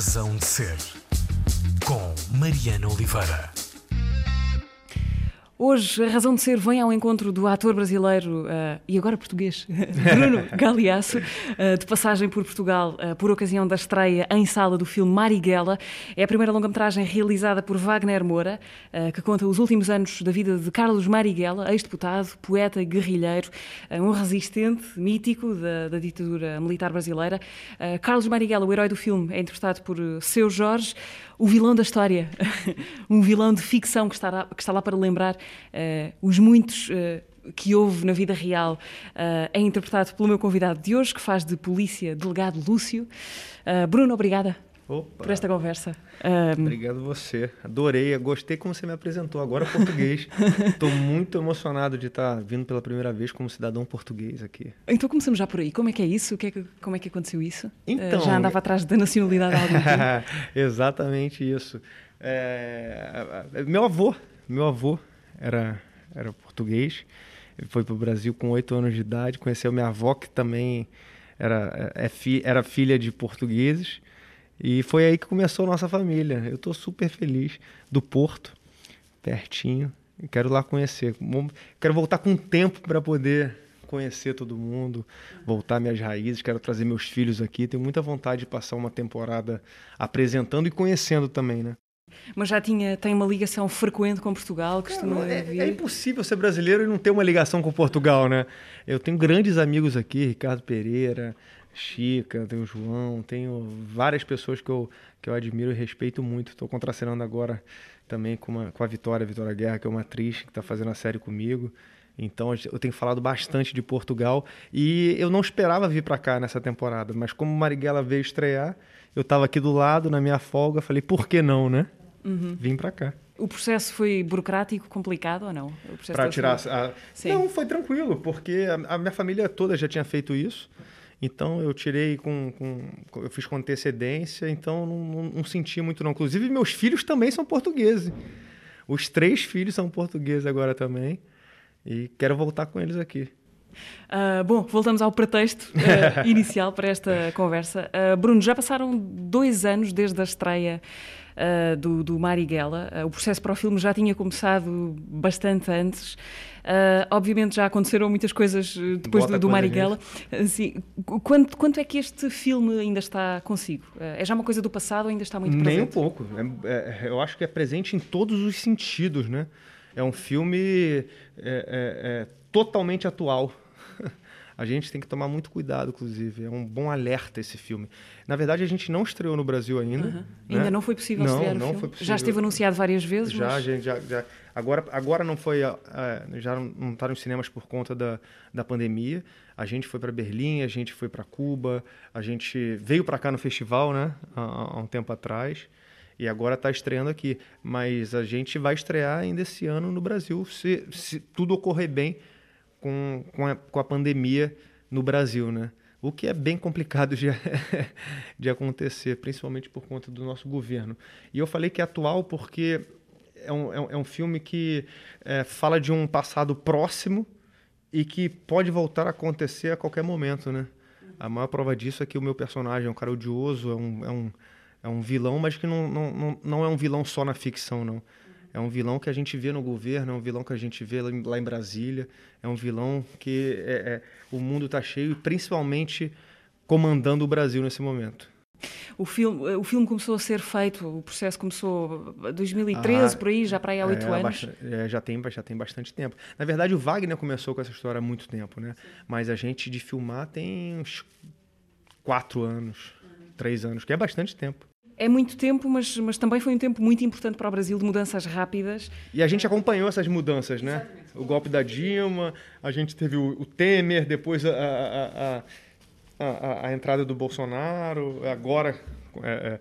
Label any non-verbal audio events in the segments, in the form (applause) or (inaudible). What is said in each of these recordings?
Razão de Ser, com Mariana Oliveira. Hoje, a razão de ser vem ao encontro do ator brasileiro uh, e agora português, (laughs) Bruno Galeasso, uh, de passagem por Portugal uh, por ocasião da estreia em sala do filme Marighella. É a primeira longa-metragem realizada por Wagner Moura, que conta os últimos anos da vida de Carlos Marighella, ex-deputado, poeta e guerrilheiro, um resistente mítico da, da ditadura militar brasileira. Carlos Marighella, o herói do filme, é interpretado por Seu Jorge, o vilão da história, (laughs) um vilão de ficção que está lá, que está lá para lembrar uh, os muitos uh, que houve na vida real, uh, é interpretado pelo meu convidado de hoje, que faz de polícia delegado Lúcio. Bruno, obrigada Opa. por esta conversa. Um... Obrigado você. Adorei, gostei como você me apresentou. Agora português. (laughs) Estou muito emocionado de estar tá vindo pela primeira vez como cidadão português aqui. Então começamos já por aí. Como é que é isso? Que é que, como é que aconteceu isso? Então, uh, já andava atrás da nacionalidade há algum (laughs) tempo? Exatamente isso. É... Meu avô, meu avô era, era português. Ele foi para o Brasil com oito anos de idade. Conheceu minha avó, que também era, é, é era filha de portugueses. E foi aí que começou a nossa família. Eu estou super feliz do Porto, pertinho. Quero lá conhecer. Quero voltar com tempo para poder conhecer todo mundo, voltar minhas raízes. Quero trazer meus filhos aqui. Tenho muita vontade de passar uma temporada apresentando e conhecendo também, né? Mas já tinha, tem uma ligação frequente com Portugal? Costuma é, é, é impossível ser brasileiro e não ter uma ligação com Portugal, né? Eu tenho grandes amigos aqui, Ricardo Pereira, Chica, tem o João, tenho várias pessoas que eu, que eu admiro e respeito muito. Estou contracenando agora também com, uma, com a Vitória, Vitória Guerra, que é uma atriz que está fazendo a série comigo. Então eu tenho falado bastante de Portugal e eu não esperava vir para cá nessa temporada, mas como Marighella veio estrear, eu estava aqui do lado na minha folga, falei por que não, né? Uhum. Vim para cá. O processo foi burocrático, complicado ou não? Para tirar a... Não, foi tranquilo, porque a, a minha família toda já tinha feito isso. Então eu tirei com, com, eu fiz com antecedência, então não, não, não, senti muito não. Inclusive meus filhos também são portugueses. Os três filhos são portugueses agora também e quero voltar com eles aqui. Uh, bom, voltamos ao pretexto uh, (laughs) inicial para esta conversa. Uh, Bruno, já passaram dois anos desde a estreia do, do Marighella. O processo para o filme já tinha começado bastante antes. Uh, obviamente já aconteceram muitas coisas depois do, do Marighella. Assim, quanto, quanto é que este filme ainda está consigo? é já uma coisa do passado ou ainda está muito presente? Nem um pouco. É, é, eu acho que é presente em todos os sentidos, né? É um filme é, é, é totalmente atual (laughs) a gente tem que tomar muito cuidado, inclusive. É um bom alerta esse filme. Na verdade, a gente não estreou no Brasil ainda. Uhum. Né? Ainda não foi possível não, estrear não o filme? Foi possível. Já esteve anunciado várias vezes? Já, mas... gente, já, já. Agora, agora não foi. Uh, já não está nos cinemas por conta da, da pandemia. A gente foi para Berlim, a gente foi para Cuba, a gente veio para cá no festival, né? Há, há um tempo atrás e agora está estreando aqui. Mas a gente vai estrear ainda esse ano no Brasil, se, se tudo ocorrer bem com, com, a, com a pandemia no Brasil, né? O que é bem complicado de, (laughs) de acontecer, principalmente por conta do nosso governo. E eu falei que é atual porque é um, é um é filme que é, fala de um passado próximo e que pode voltar a acontecer a qualquer momento, né? A maior prova disso é que o meu personagem é um cara odioso, é um, é um, é um vilão, mas que não, não, não, é um vilão só na ficção, não. É um vilão que a gente vê no governo, é um vilão que a gente vê lá em Brasília, é um vilão que é, é, o mundo está cheio, principalmente comandando o Brasil nesse momento. O filme, o filme começou a ser feito, o processo começou em 2013, ah, por aí, já para aí há oito é, anos. É, já, tem, já tem bastante tempo. Na verdade, o Wagner começou com essa história há muito tempo, né? Mas a gente de filmar tem uns quatro anos, três anos, que é bastante tempo é muito tempo, mas, mas também foi um tempo muito importante para o Brasil de mudanças rápidas. E a gente acompanhou essas mudanças, né? Exatamente. O golpe da Dilma, a gente teve o, o Temer, depois a, a, a, a, entrada do Bolsonaro, agora, é, é,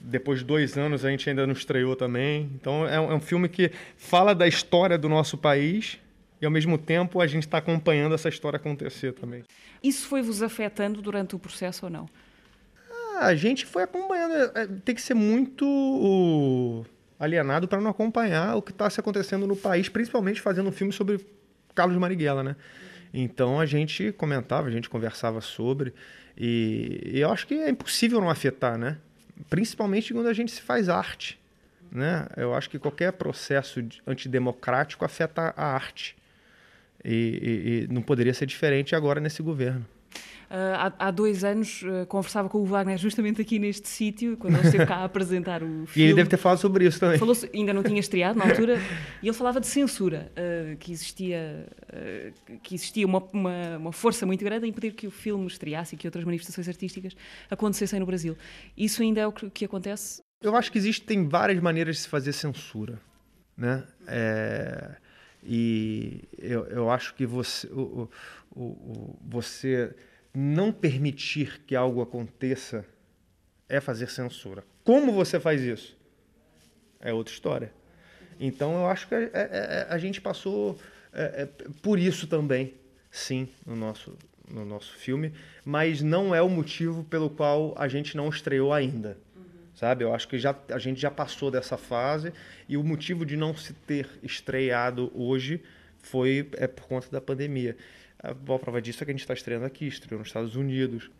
depois de dois anos, a gente ainda não estreou também. Então é um, é um filme que fala da história do nosso país e ao mesmo tempo a gente está acompanhando essa história acontecer também. Isso foi vos afetando durante o processo ou não? a gente foi acompanhando. É, é, tem que ser muito alienado para não acompanhar o que está se acontecendo no país, principalmente fazendo um filme sobre Carlos Marighella, né? Então a gente comentava, a gente conversava sobre, e, e eu acho que é impossível não afetar, né? principalmente quando a gente se faz arte. Né? Eu acho que qualquer processo antidemocrático afeta a arte. E, e, e não poderia ser diferente agora nesse governo. Uh, há, há, dois anos uh, conversava com o Wagner justamente aqui neste sítio, quando ele esteve cá a (laughs) apresentar o filme. E ele deve ter falado sobre isso também. Falou ainda não tinha estreado na altura, (laughs) e ele falava de censura, uh, que existia, que existia uma, uma, uma, força muito grande a impedir que o filme estreasse e que outras manifestações artísticas acontecessem no Brasil. Isso ainda é o que, que acontece? Eu acho que existem várias maneiras de se fazer censura. Né? É, e eu, eu acho que você, o, o, o, você não permitir que algo aconteça é fazer censura. Como você faz isso? É outra história. Então eu acho que a, a, é, é, a gente passou é, é, por isso também, sim, no nosso, no nosso filme, mas não é o motivo pelo qual a gente não estreou ainda. Sabe? Eu acho que já, a gente já passou dessa fase e o motivo de não se ter estreado hoje foi é por conta da pandemia. A boa prova disso é que a gente está estreando aqui, estreou nos Estados Unidos.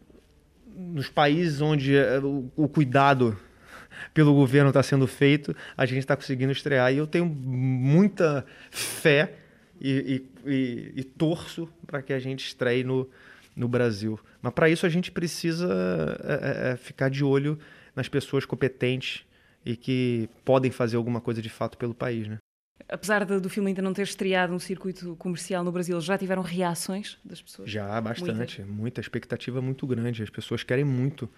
Nos países onde é, o cuidado pelo governo está sendo feito, a gente está conseguindo estrear. E eu tenho muita fé e, e, e, e torço para que a gente estreie no, no Brasil. Mas para isso a gente precisa é, é, ficar de olho nas pessoas competentes e que podem fazer alguma coisa de fato pelo país, né? Apesar de, do filme ainda não ter estreado no circuito comercial no Brasil, já tiveram reações das pessoas? Já, bastante. Muita, muita expectativa muito grande. As pessoas querem muito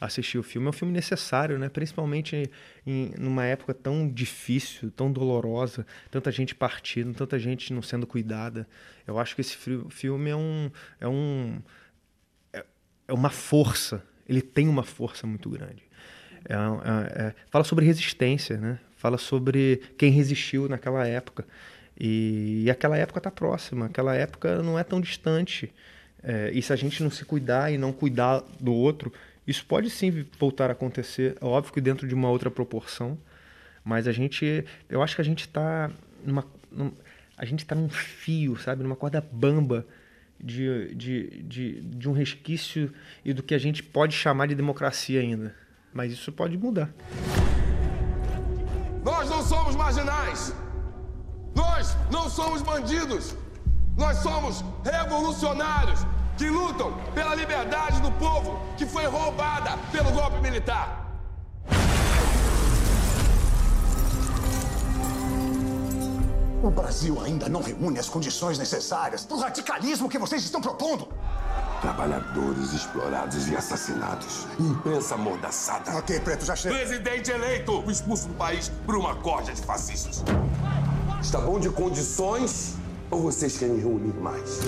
assistir o filme. É um filme necessário, né? principalmente em numa época tão difícil, tão dolorosa, tanta gente partindo, tanta gente não sendo cuidada. Eu acho que esse filme é um é um é, é uma força. Ele tem uma força muito grande. É, é, é, fala sobre resistência, né? Fala sobre quem resistiu naquela época. E, e aquela época está próxima, aquela época não é tão distante. É, e se a gente não se cuidar e não cuidar do outro, isso pode sim voltar a acontecer, é óbvio que dentro de uma outra proporção, mas a gente, eu acho que a gente está numa, num, a gente está num fio, sabe, numa corda bamba de, de, de, de um resquício e do que a gente pode chamar de democracia ainda. Mas isso pode mudar. Nós não somos marginais. Nós não somos bandidos. Nós somos revolucionários que lutam pela liberdade do povo que foi roubada pelo golpe militar. O Brasil ainda não reúne as condições necessárias para o radicalismo que vocês estão propondo. Trabalhadores explorados e assassinados. Imprensa amordaçada. Ok, Preto, já chega. Presidente eleito, expulso do país por uma corda de fascistas. Está bom de condições ou vocês querem reunir mais?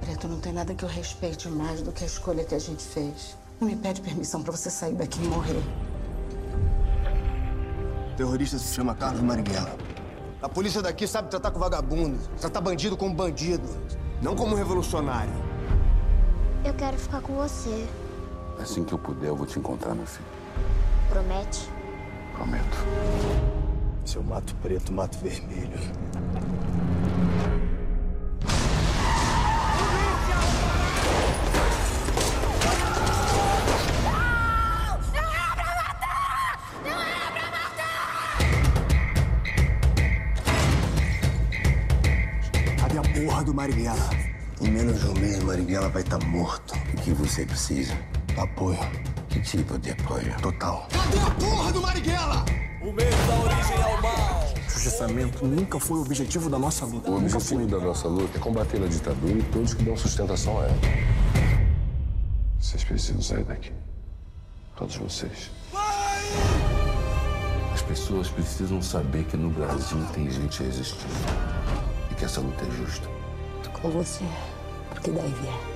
Preto, não tem nada que eu respeite mais do que a escolha que a gente fez. Não me pede permissão para você sair daqui e morrer. O terrorista se chama Carlos Marighella. A polícia daqui sabe tratar com vagabundo, tratar bandido como bandido, não como revolucionário. Eu quero ficar com você. Assim que eu puder, eu vou te encontrar, meu filho. Promete? Prometo. Se eu mato preto, mato vermelho. Marighella vai estar tá morto. O que você precisa? Apoio. Que tipo de apoio? Total. Cadê a porra do Marighella? O medo da origem ao mal. Processamento nunca foi o objetivo da nossa luta. O nunca objetivo foi. da nossa luta é combater a ditadura e todos que dão sustentação a ela. Vocês precisam sair daqui. Todos vocês. Vai! As pessoas precisam saber que no Brasil tem gente resistindo. E que essa luta é justa com você, porque daí vier.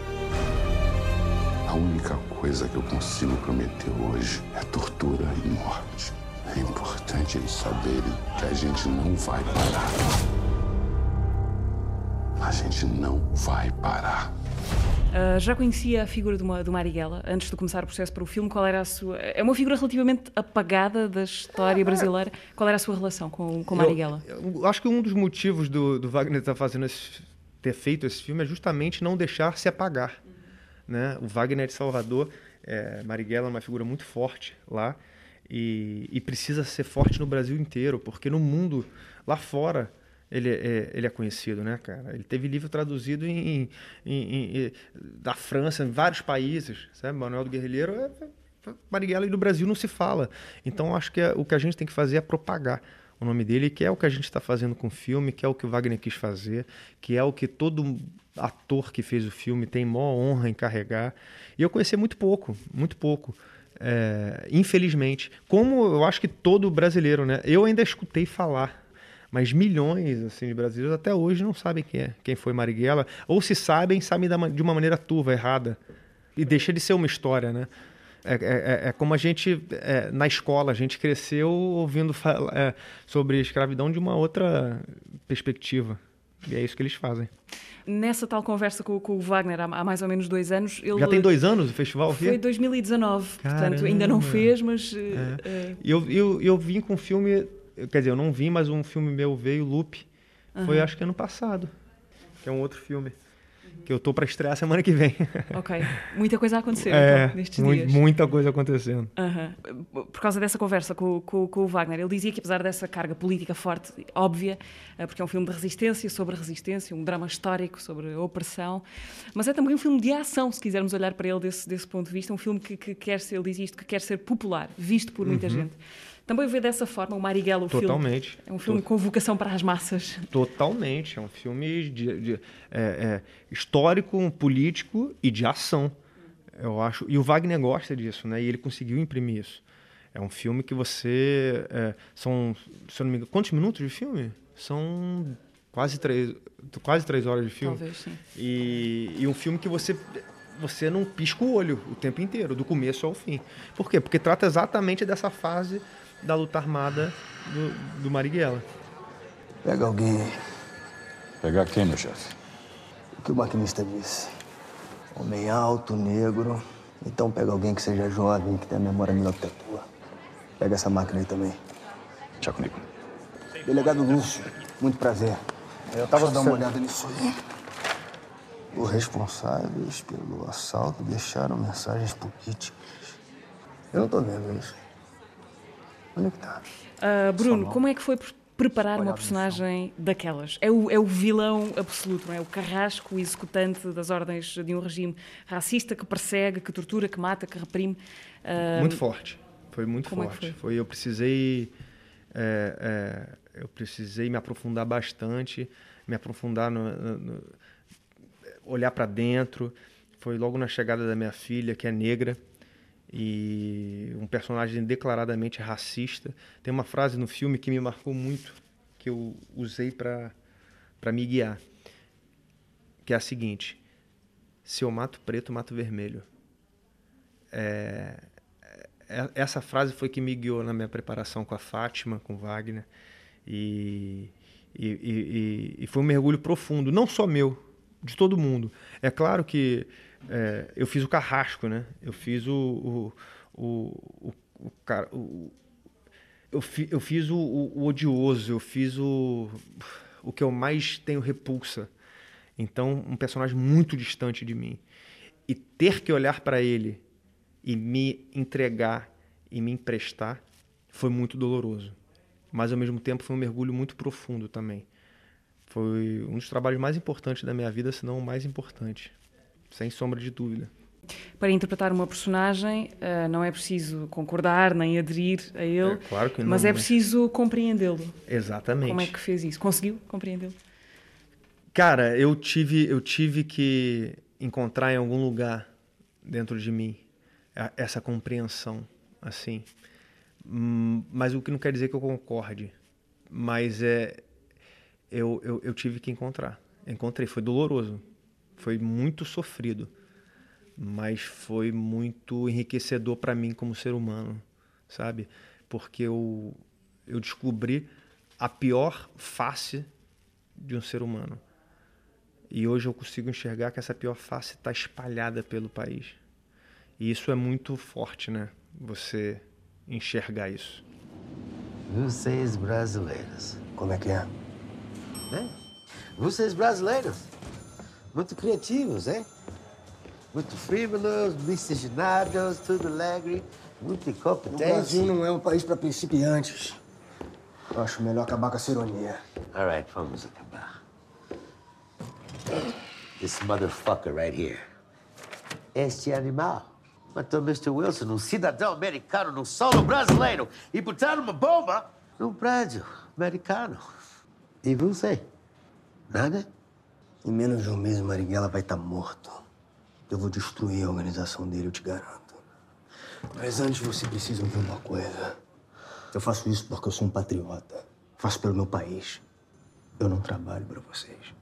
A única coisa que eu consigo prometer hoje é tortura e morte. É importante eles saberem que a gente não vai parar. A gente não vai parar. Uh, já conhecia a figura do, do Marighella antes de começar o processo para o filme? Qual era a sua. É uma figura relativamente apagada da história brasileira. Qual era a sua relação com, com Marighella? Eu, eu acho que um dos motivos do, do Wagner estar fazendo esse ter feito esse filme é justamente não deixar se apagar. né? O Wagner de Salvador, é, Marighella é uma figura muito forte lá e, e, precisa ser forte no Brasil inteiro, porque no mundo, lá fora, ele é, ele é conhecido, né, cara? Ele teve livro traduzido em, em, em da França, em vários países, sabe? Manuel do Guerrilheiro é, é Marighella e do Brasil não se fala. Então, acho que é, o que a gente tem que fazer é propagar o nome dele, que é o que a gente está fazendo com o filme, que é o que o Wagner quis fazer, que é o que todo ator que fez o filme tem maior honra em carregar. E eu conheci muito pouco, muito pouco. É, infelizmente. Como eu acho que todo brasileiro, né? Eu ainda escutei falar mas milhões assim de brasileiros até hoje não sabem quem é, quem foi Marighella, ou se sabem, sabem de uma maneira turva, errada. E deixa de ser uma história, né? É, é, é, é como a gente, é, na escola, a gente cresceu ouvindo é, sobre escravidão de uma outra perspectiva. E é isso que eles fazem. Nessa tal conversa com, com o Wagner há, há, mais ou menos dois anos. Ele, Já tem dois anos o festival? Foi 2019, Caramba. portanto ainda não fez, mas. É. Eu, eu, eu vim com um filme, quer dizer, eu não vim, mas um filme meu veio, Loop, foi acho que ano passado, que é um outro filme que eu tô para estrear semana que vem. (laughs) Ok. Muita coisa a acontecer é, então, nestes mu dias. Muita coisa acontecendo. Por causa dessa conversa com, com, com, o Wagner, ele dizia que apesar dessa carga política forte, óbvia, eh, porque é um filme de resistência, sobre resistência, um drama histórico sobre opressão, mas é também um filme de ação, se quisermos olhar para ele desse, desse ponto de vista, um filme que, que quer ser, ele diz isto, que quer ser popular, visto por muita uhum. gente. Também vê dessa forma o Marighella, o Totalmente. filme. É um filme com vocação para as massas. Totalmente. É um filme de, de é, é, histórico, político e de ação. Eu acho. E o Wagner gosta disso, né? E ele conseguiu imprimir isso. É um filme que você. É, são, se eu não me engano, quantos minutos de filme? São quase três, quase três horas de filme. Talvez, sim. E, e um filme que você você não pisca o olho o tempo inteiro, do começo ao fim. Por quê? Porque trata exatamente dessa fase da luta armada do, do Marighella. Pega alguém. Pegar quem, meu chefe? O que o maquinista disse. Homem alto, negro. Então pega alguém que seja jovem, que tenha memória melhor que a tua. Pega essa máquina aí também. Já comigo. Delegado Lúcio, muito prazer. Eu tava dando uma olhada nisso aí. Os responsáveis pelo assalto deixaram mensagens políticas. Eu não tô vendo isso. Onde é que tá? Uh, Bruno, como é que foi preparar uma personagem daquelas? É o, é o vilão absoluto, não é? O carrasco, o executante das ordens de um regime racista que persegue, que tortura, que mata, que reprime. Uh, muito forte. Foi muito como forte. É foi? foi? Eu precisei. É, é, eu precisei me aprofundar bastante, me aprofundar no, no, no olhar para dentro. Foi logo na chegada da minha filha, que é negra e um personagem declaradamente racista. Tem uma frase no filme que me marcou muito, que eu usei para me guiar, que é a seguinte: se eu mato preto, mato vermelho. É, é, essa frase foi que me guiou na minha preparação com a Fátima, com Wagner, e, e, e, e foi um mergulho profundo, não só meu, de todo mundo. É claro que é, eu fiz o carrasco, né? Eu fiz o. o, o, o, o eu, fi, eu fiz o, o, odioso, eu fiz o, o que eu mais tenho repulsa. Então, um personagem muito distante de mim. E ter que olhar para ele e me entregar e me emprestar foi muito doloroso. Mas, ao mesmo tempo, foi um mergulho muito profundo também. Foi um dos trabalhos mais importantes da minha vida, se não o mais importante sem sombra de dúvida. Para interpretar uma personagem, uh, não é preciso concordar nem aderir a ele, é, claro que não, mas é preciso compreendê-lo. Exatamente. Como é que fez isso? Conseguiu compreendê-lo? Cara, eu tive, eu tive que encontrar em algum lugar dentro de mim essa compreensão, assim. Hum, mas o que não quer dizer que eu concorde. Mas é, eu, eu, eu tive que encontrar. Encontrei, foi doloroso foi muito sofrido, mas foi muito enriquecedor para mim como ser humano, sabe? Porque eu, eu descobri a pior face de um ser humano. E hoje eu consigo enxergar que essa pior face está espalhada pelo país. E isso é muito forte, né? Você enxergar isso. Vocês brasileiros. Como é que é? é? Vocês brasileiros muito criativos, hein? muito frívolos, miscigenados, tudo alegre, muito O incompetente. Brasil não é um país para principiantes. Eu acho melhor acabar com essa ironia. All right, vamos acabar. This motherfucker right here. Este animal matou Mr. Wilson, um cidadão americano num solo brasileiro e botaram uma bomba num prédio americano. E você? Nada? Em menos de um mês, Marighella vai estar morto. Eu vou destruir a organização dele, eu te garanto. Mas antes você precisa ouvir uma coisa. Eu faço isso porque eu sou um patriota. Faço pelo meu país. Eu não trabalho para vocês.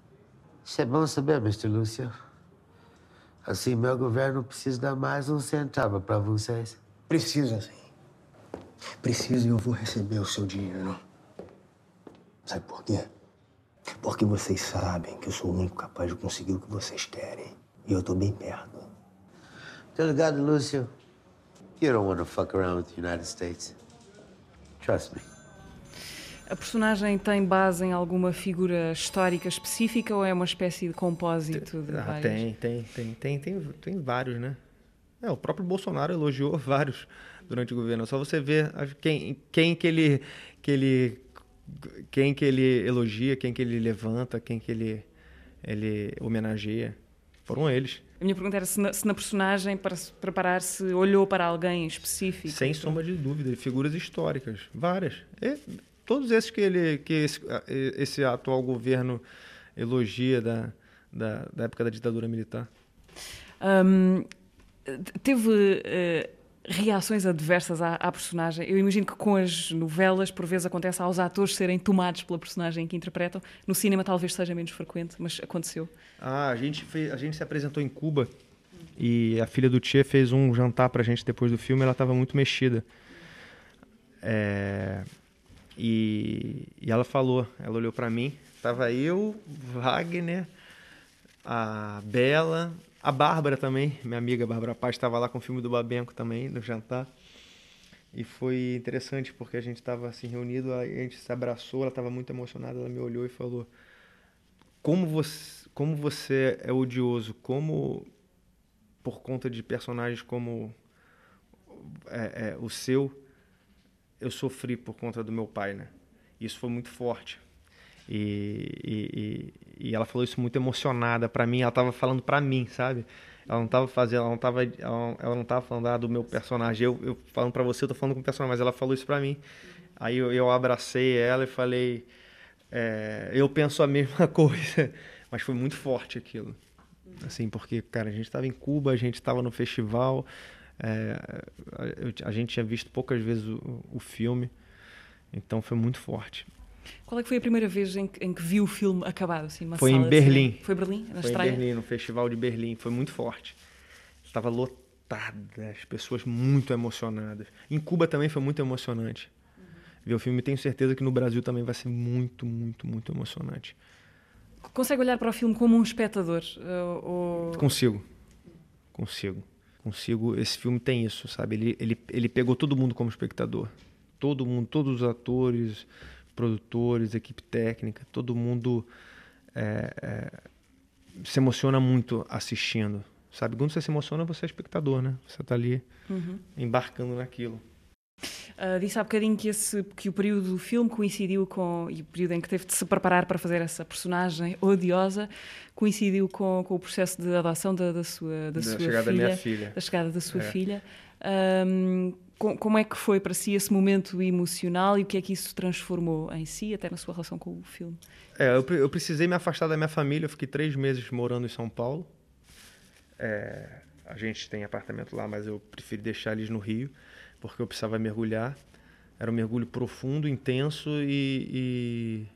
Isso é bom saber, Mr. Lúcio. Assim, meu governo precisa dar mais um centavo para vocês. Precisa, sim. Precisa e eu vou receber o seu dinheiro. Sabe por quê? Porque vocês sabem que eu sou o único capaz de conseguir o que vocês querem. E eu tô bem perto. Tá ligado, Lúcio? You don't want to fuck around with the United States. Trust me. A personagem tem base em alguma figura histórica específica ou é uma espécie de compósito de Ah, várias? tem, tem, tem, tem, tem, tem vários, né? É, o próprio Bolsonaro elogiou (laughs) vários durante o governo. Só você ver quem, quem que ele, que ele, quem que ele elogia, quem que ele levanta, quem que ele, ele homenageia. Foram eles. A minha pergunta era se na, se na personagem, para se preparar-se, olhou para alguém específico. Sem sombra de dúvida, figuras históricas, várias. E todos esses que ele, que esse, esse atual governo elogia da, da, da época da ditadura militar. Hum, teve eh, reações adversas à, à personagem. Eu imagino que com as novelas, por vezes, acontece aos atores serem tomados pela personagem que interpretam. No cinema talvez seja menos frequente, mas aconteceu. Ah, a gente, a gente se apresentou em Cuba e a filha do Tchê fez um jantar pra gente depois do filme. Ela estava muito mexida. É, e, e ela falou, ela olhou pra mim, tava eu, Wagner, a Bela, a Bárbara também, minha amiga Bárbara Paz estava lá com o filme do Babenco também no jantar. E foi interessante porque a gente estava assim reunido, a gente se abraçou, ela estava muito emocionada, ela me olhou e falou: "Como você, como você é odioso, como por conta de personagens como é, é, o seu, eu sofri por conta do meu pai, né? Isso foi muito forte. E, e, e, ela falou isso muito emocionada para mim. Ela estava falando para mim, sabe? Ela não estava fazendo, ela não estava, ela, não tava falando ah, do meu personagem. Eu, eu falando para você, eu tô falando com o personagem, mas ela falou isso para mim. Aí eu, eu abracei ela e falei, é, eu penso a (laughs) mesma coisa, mas foi muito forte aquilo. Assim, porque, cara, a gente estava em Cuba, a gente estava no festival, é, a, a gente tinha visto poucas vezes o, o filme, então foi muito forte. Qual é que foi a primeira vez em que, em que viu o filme acabado? Assim, Foi sala em Berlim. cinema? Foi Berlim? Na Foi estreia? em Berlim, no Festival de Berlim. Foi muito forte. Estava lotada, as pessoas muito emocionadas. Em Cuba também foi muito emocionante. Ver o filme, tenho certeza que no Brasil também vai ser muito, muito, muito emocionante. Consegue olhar para o filme como um espectador? uh, ou- Consigo. Consigo. Consigo. Esse filme tem isso, sabe? Ele, ele, ele pegou todo mundo como espectador. Todo mundo, todos os atores, produtores, equipe técnica, todo mundo é, é, se emociona muito assistindo, sabe? Quando você se emociona, você é espectador, né? Você está ali Uhum. embarcando naquilo. Uh, disse há bocadinho que, esse, que o período do filme coincidiu com. e o período em que teve de se preparar para fazer essa personagem odiosa coincidiu com, com o processo de adoção da, da sua, da Da sua chegada da filha. minha filha. Da chegada da sua É. filha. Um, como é que foi para si esse momento emocional e o que é que isso transformou em si, até na sua relação com o filme? É, eu, eu precisei me afastar da minha família. Eu fiquei três meses morando em São Paulo. É, a gente tem apartamento lá, mas eu preferi deixar eles no Rio, porque eu precisava mergulhar. Era um mergulho profundo, intenso e,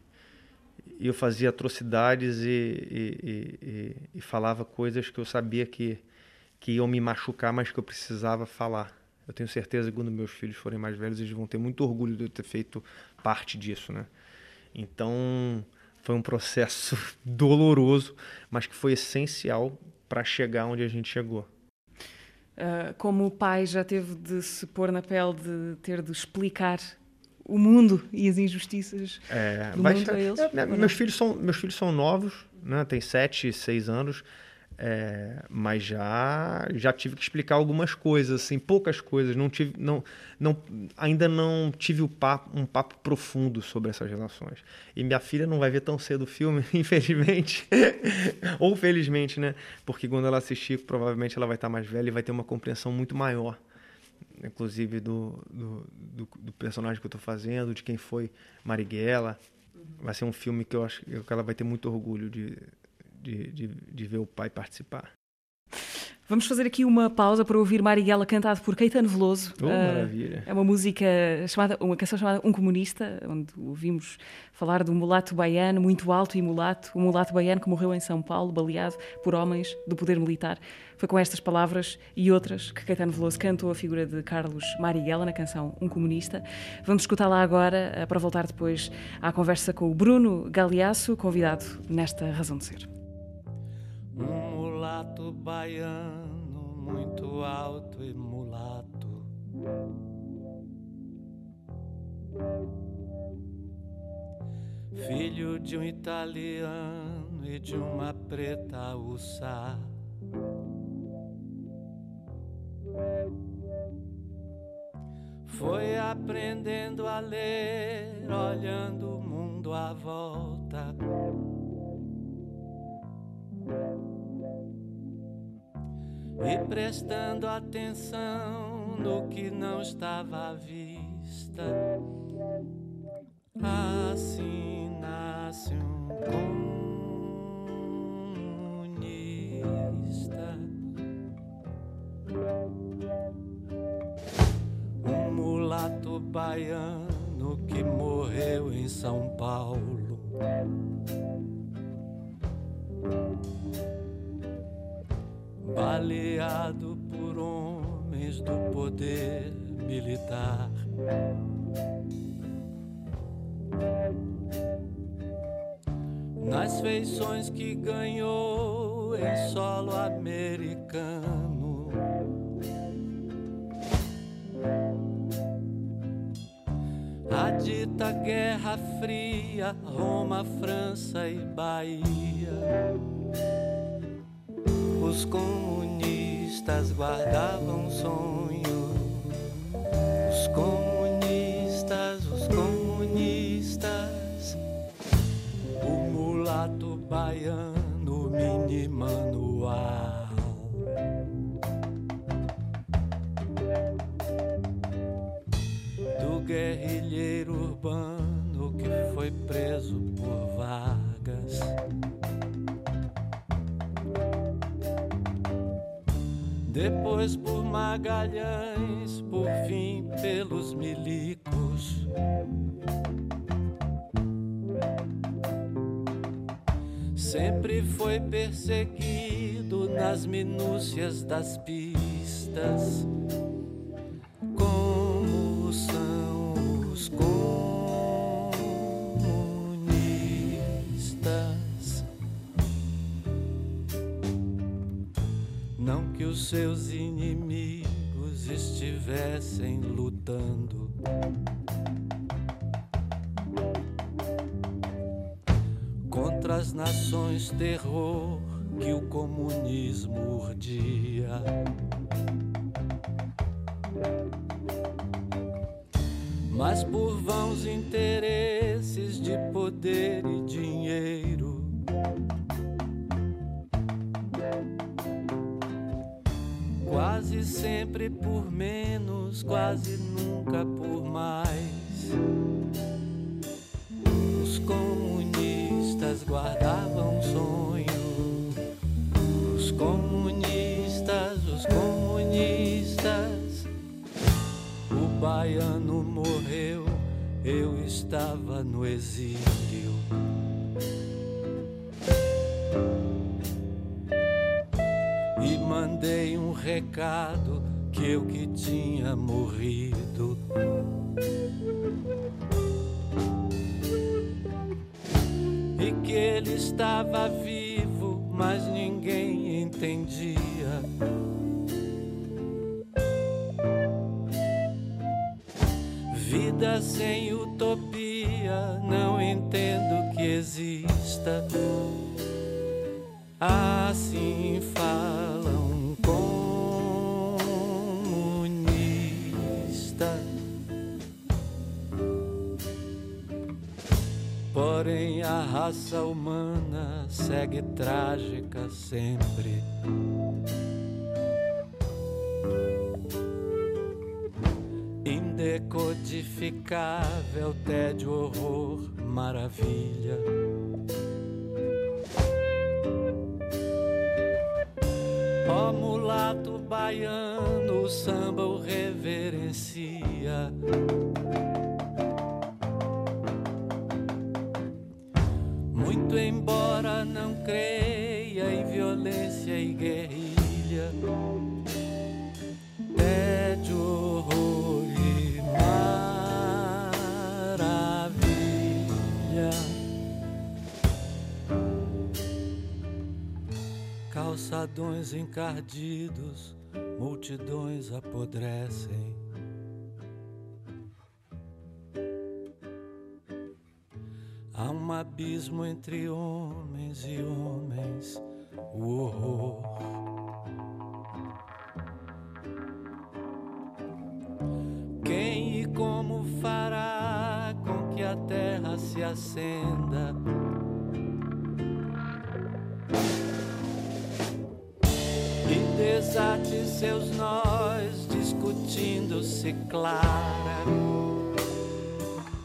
e- eu fazia atrocidades e- e falava coisas que eu sabia que, que iam me machucar, mas que eu precisava falar. Eu tenho certeza que quando meus filhos forem mais velhos, eles vão ter muito orgulho de eu ter feito parte disso, né? Então, foi um processo (laughs) doloroso, mas que foi essencial para chegar onde a gente chegou. Uh, como o pai já teve de se pôr na pele de ter de explicar o mundo e as injustiças É, do mundo estar- a eles? é, ou não? meus, filhos são, meus filhos são novos, né? tem 7 e 6 anos. É, mas já já tive que explicar algumas coisas, assim, poucas coisas. Não tive, não, não, ainda não tive o papo, um papo profundo sobre essas relações. E minha filha não vai ver tão cedo o filme, (laughs) infelizmente, (laughs) ou felizmente, né? Porque quando ela assistir, provavelmente ela vai estar mais velha e vai ter uma compreensão muito maior, inclusive do, do, do, do personagem que eu estou fazendo, de quem foi Marighella. Vai ser um filme que eu acho que ela vai ter muito orgulho de de, de, de ver o pai participar. Vamos fazer aqui uma pausa para ouvir Marighella cantado por Caetano Veloso. Oh, uh, maravilha. É uma música chamada, uma canção chamada Um Comunista, onde ouvimos falar do mulato baiano, muito alto e mulato, o mulato baiano que morreu em São Paulo, baleado por homens do poder militar. Foi com estas palavras e outras que Caetano Veloso cantou a figura de Carlos Marighella na canção Um Comunista. Vamos escutá-la agora uh, para voltar depois à conversa com o Bruno Galeasso, convidado nesta Razão de Ser. Um mulato baiano, muito alto e mulato. Filho de um italiano e de uma preta ussá. Foi aprendendo a ler, olhando o mundo à volta e prestando atenção no que não estava à vista. Assim nasce um comunista. Um mulato baiano que morreu em São Paulo baleado por homens do poder militar. Nas feições que ganhou em solo americano. A dita Guerra Fria, Roma, França e Bahia os comunistas guardavam sonho. Os comunistas, depois por Magalhães, por fim pelos milicos. Sempre foi perseguido nas minúcias das pistas. Como são os os seus inimigos estivessem lutando. Contra as nações terror que o comunismo urdia. Mas por vãos interesses de poder e dinheiro sempre por menos, quase nunca por mais. Os comunistas guardavam sonho. Os comunistas, os comunistas. O baiano morreu, eu estava no exílio. Recado que eu que tinha morrido. E que ele estava vivo, Porém, a raça humana segue trágica sempre. Indecodificável, tédio, horror, maravilha. Ó mulato baiano, o samba o reverencia. Calçadões encardidos, multidões apodrecem. Há um abismo entre homens e homens, o horror. Quem e como fará com que a terra se acenda? Desate seus nós, discutindo-se clara.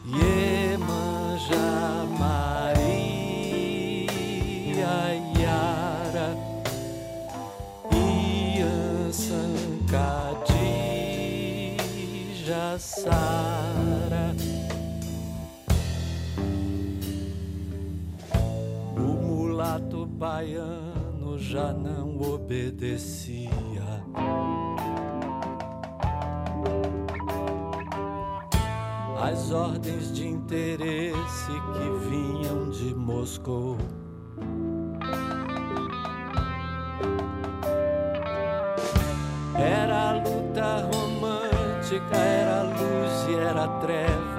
Iemanjá, Maria, Yara, Ian, Sankadija, Sara. O mulato baiano já não obedecia. As ordens de interesse que vinham de Moscou. Era a luta romântica, era a luz e era a treva.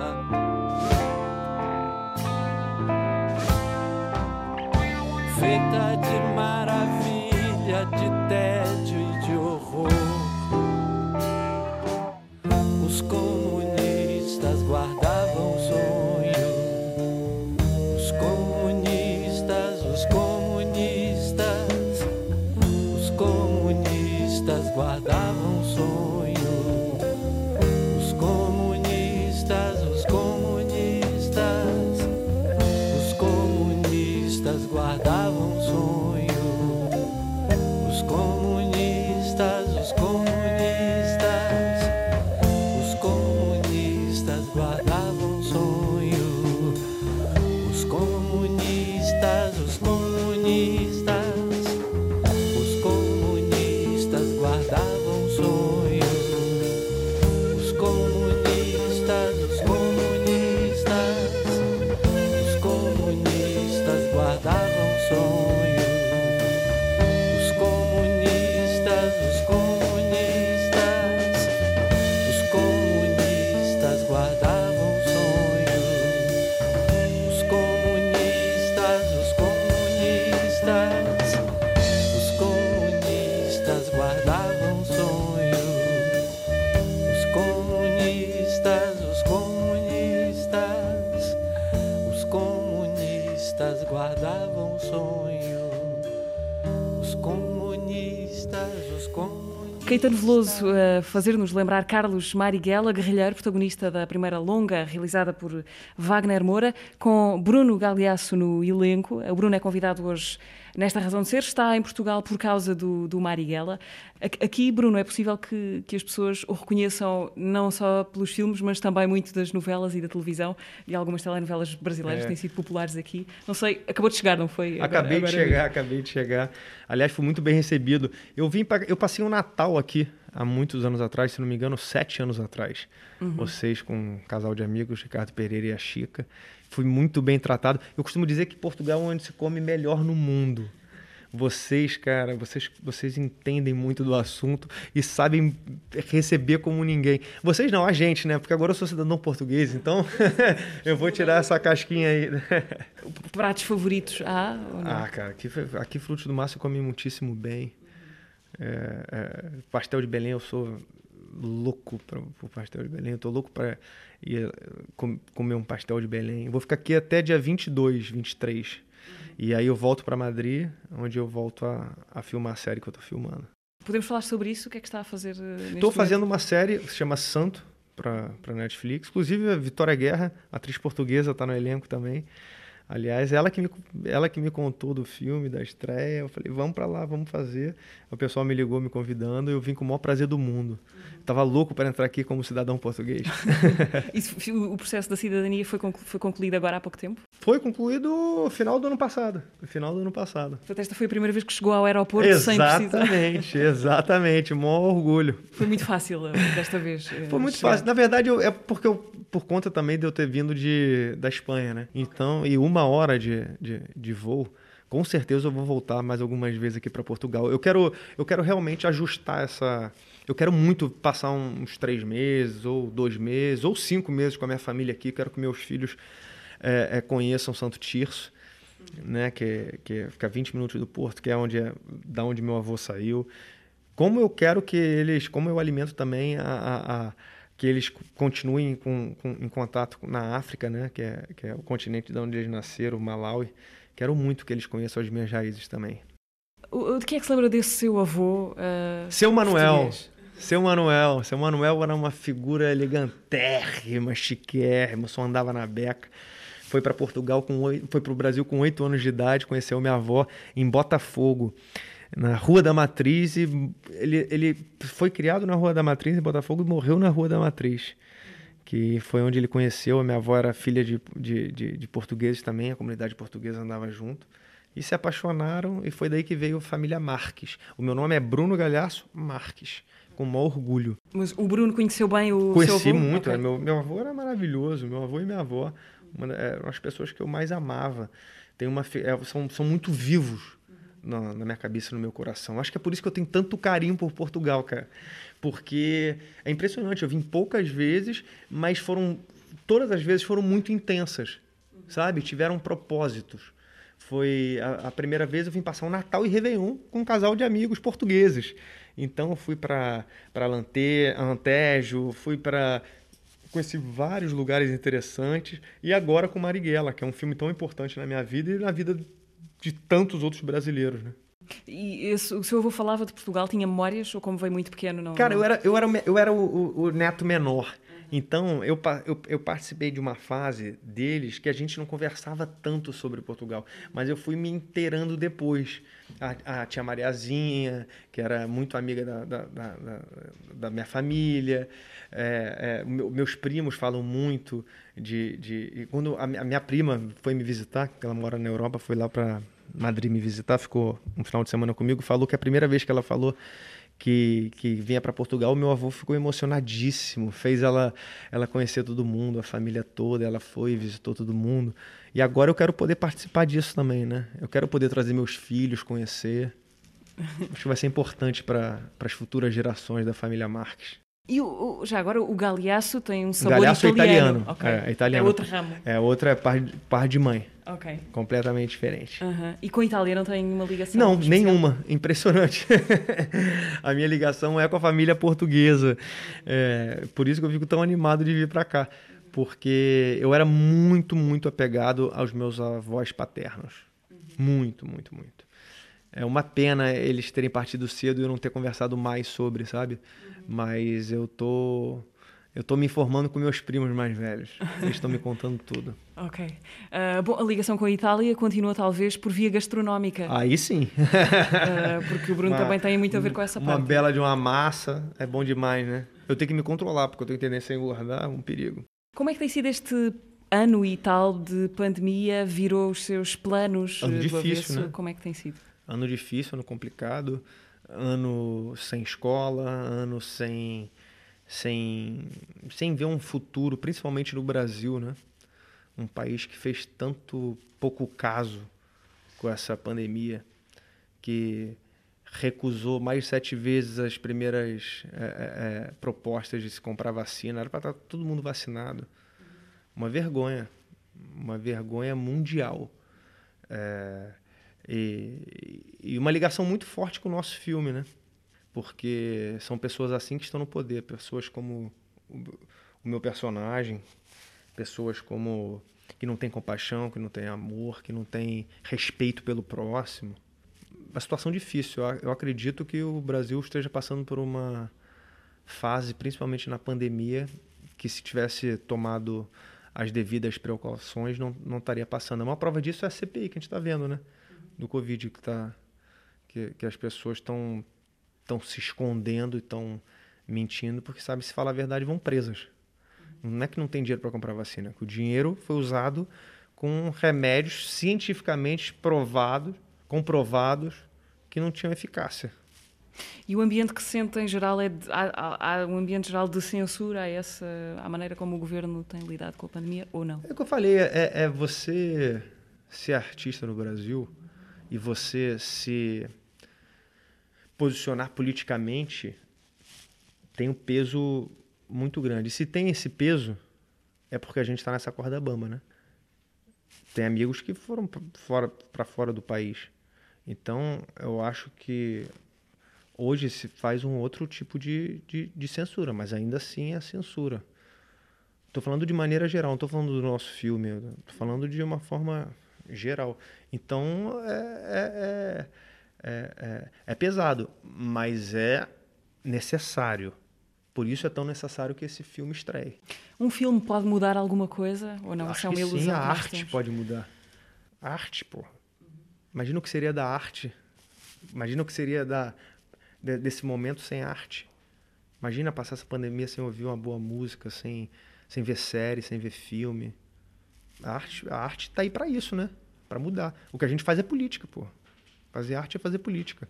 Caetano Veloso a fazer-nos lembrar Carlos Marighella, guerrilheiro, protagonista da primeira longa realizada por Wagner Moura, com Bruno Galeasso no elenco. O Bruno é convidado hoje nesta razão de ser, está em Portugal por causa do, do Marighella. Aqui- Aqui, Bruno, é possível que, que as pessoas o reconheçam não só pelos filmes, mas também muito das novelas e da televisão, e algumas telenovelas brasileiras É. têm sido populares aqui. Não sei, acabou de chegar, não foi? Agora- Acabei de agora chegar, acabei de chegar. Aliás, fui muito bem recebido. Eu vim pra, eu passei um Natal aqui há muitos anos atrás, se não me engano, sete anos atrás. Uhum. Vocês com um casal de amigos, Ricardo Pereira e a Chica. Fui muito bem tratado. Eu costumo dizer que Portugal é onde se come melhor no mundo. Vocês, cara, vocês, vocês entendem muito do assunto e sabem receber como ninguém. Vocês não, a gente, né? Porque agora eu sou cidadão português, então (laughs) eu vou tirar essa casquinha aí. (laughs) Pratos favoritos há? Ah, cara, aqui, aqui Frutos do Mar se come muitíssimo bem. É, é, pastel de Belém eu sou louco para o pastel de Belém. Eu tô louco para ir com, comer um pastel de Belém. Eu vou ficar aqui até dia 22, 23. E aí eu volto para Madrid, onde eu volto a, a filmar a série que eu tô filmando. Podemos falar sobre isso? O que é que está a fazer? Estou fazendo uma série que se chama Santo para Netflix. Inclusive a Vitória Guerra, atriz portuguesa, está no elenco também. Aliás, ela que, me, ela que me contou do filme, da estreia. Eu falei, vamos para lá, vamos fazer. O pessoal me ligou me convidando e eu vim com o maior prazer do mundo. Uhum. Tava louco para entrar aqui como cidadão português. (laughs) Isso, o processo da cidadania foi, conclu, foi concluído agora há pouco tempo? Foi concluído no final do ano passado. No final do ano passado. Portanto, esta foi a primeira vez que chegou ao aeroporto exatamente, sem precisar. Exatamente, exatamente. Maior orgulho. Foi muito fácil eh, desta vez. Eh, foi muito chegar. fácil. Na verdade, eu, é porque eu, por conta também de eu ter vindo de, da Espanha, né? Então, e uma hora de, de, de voo com certeza eu vou voltar mais algumas vezes aqui para Portugal. Eu quero, eu quero realmente ajustar essa. Eu quero muito passar uns três meses, ou dois meses, ou cinco meses com a minha família aqui. Quero que meus filhos é, é, conheçam Santo Tirso, né, que, que fica 20 minutos do Porto, que é onde é, da onde meu avô saiu. Como eu quero que eles, como eu alimento também a, a, a que eles continuem com, com, em contato na África, né, que é, que é o continente de onde eles nasceram, o Malawi quero muito que eles conheçam as minhas raízes também. O, de que é que se lembra desse seu avô? Uh, seu Manuel. Português? Seu Manuel. Seu Manuel era uma figura elegantérrima, chiquérrima, só andava na beca. Foi para Portugal com foi para o Brasil com oito anos de idade, conheceu minha avó em Botafogo, na Rua da Matriz. E ele, ele foi criado na Rua da Matriz em Botafogo e morreu na Rua da Matriz que foi onde ele conheceu. A minha avó era filha de, de, de, de, portugueses também, a comunidade portuguesa andava junto. E se apaixonaram, e foi daí que veio a família Marques. O meu nome é Bruno Galhaço Marques, com maior orgulho. Mas o Bruno conheceu bem o Conheci seu avô? muito, okay. meu, meu avô era maravilhoso, meu avô e minha avó uma, eram as pessoas que eu mais amava. Tem uma, é, são, são muito vivos na, na minha cabeça, no meu coração. Acho que é por isso que eu tenho tanto carinho por Portugal, cara porque é impressionante. Eu vim poucas vezes, mas foram todas as vezes foram muito intensas, sabe? Tiveram propósitos. Foi a, a, primeira vez eu vim passar um Natal e Réveillon com um casal de amigos portugueses. Então eu fui para para Antejo, fui para conheci vários lugares interessantes e agora com Marighella, que é um filme tão importante na minha vida e na vida de tantos outros brasileiros, né? E esse, o seu avô falava de Portugal, tinha memórias ou como veio muito pequeno? Não, Cara, não... eu era, eu era, eu era o, o, o neto menor. Então, eu, eu, eu, participei de uma fase deles que a gente não conversava tanto sobre Portugal, mas eu fui me inteirando depois. A, a tia Mariazinha, que era muito amiga da, da, da, da minha família, é, é, meus primos falam muito de. de quando a minha prima foi me visitar, que ela mora na Europa, foi lá para Madrid me visitar, ficou um final de semana comigo, falou que a primeira vez que ela falou que, que vinha para Portugal, meu avô ficou emocionadíssimo, fez ela ela conhecer todo mundo, a família toda, ela foi, visitou todo mundo. E agora eu quero poder participar disso também, né? Eu quero poder trazer meus filhos, conhecer. Acho que vai ser importante para as futuras gerações da família Marques. E o, o, já agora o galeaço tem um sabor italiano. É italiano. Okay. É, é, italiano. É outro ramo. É, outra é par, par de mãe. Ok. Completamente diferente. Uhum. E com a Itália não tem uma ligação? Não, especial? nenhuma. Impressionante. (laughs) a minha ligação é com a família portuguesa. É, por isso que eu fico tão animado de vir para cá. Porque eu era muito, muito apegado aos meus avós paternos. Uhum. Muito, muito, muito. É uma pena eles terem partido cedo e eu não ter conversado mais sobre, sabe? Uhum. Mas eu tô eu tô me informando com meus primos mais velhos. Eles estão me contando tudo. (laughs) Ok. Uh, bom, a ligação com a Itália continua talvez por via gastronómica. Aí sim. uh, porque o Bruno uma, também tem muito a ver com essa uma parte. Uma bela de uma massa é bom demais, né? Eu tenho que me controlar, porque eu tenho tendência a engordar, é um perigo. Como é que tem sido este ano e tal de pandemia? Virou os seus planos? Ano difícil, né? Como é que tem sido? Ano difícil, ano complicado, ano sem escola, ano sem sem, sem ver um futuro, principalmente no Brasil, né? Um país que fez tanto pouco caso com essa pandemia, que recusou mais sete vezes as primeiras é, é, propostas de se comprar vacina. Era para estar todo mundo vacinado. Uma vergonha. Uma vergonha mundial. É, e, e uma ligação muito forte com o nosso filme, né? porque são pessoas assim que estão no poder, pessoas como o, o meu personagem, pessoas como que não têm compaixão, que não têm amor, que não têm respeito pelo próximo. Uma situação difícil. Eu acredito que o Brasil esteja passando por uma fase, principalmente na pandemia, que se tivesse tomado as devidas precauções, não, não estaria passando. Uma prova disso é a CPI que a gente está vendo, né? Do Covid, que, tá, que, que as pessoas estão estão se escondendo e estão mentindo, porque sabe se falar a verdade vão presas. Não é que não tem dinheiro para comprar vacina, é que o dinheiro foi usado com remédios cientificamente provados, comprovados que não tinham eficácia. E o ambiente que se sente em geral é de, há, há, um ambiente geral de censura a essa a maneira como o governo tem lidado com a pandemia ou não? É o que eu falei, é, é você ser artista no Brasil e você se posicionar politicamente tem um peso muito grande. E se tem esse peso, é porque a gente está nessa corda bamba, né? Tem amigos que foram para fora, fora do país. Então, eu acho que hoje se faz um outro tipo de, de, de censura, mas ainda assim é censura. Estou falando de maneira geral, não estou falando do nosso filme, estou falando de uma forma geral. Então, é, é, é, é, é pesado, mas é necessário. Por isso é tão necessário que esse filme estreie. Um filme pode mudar alguma coisa ou não? Acho Isso é uma ilusão. sim, a arte temos? pode mudar. A arte, pô. Imagina o que seria da arte. Imagina o que seria da, de- desse momento sem arte. Imagina passar essa pandemia sem ouvir uma boa música, sem, sem ver série, sem ver filme. A arte, a arte tá aí para isso, né? Para mudar. O que a gente faz é política, pô. Fazer arte é fazer política.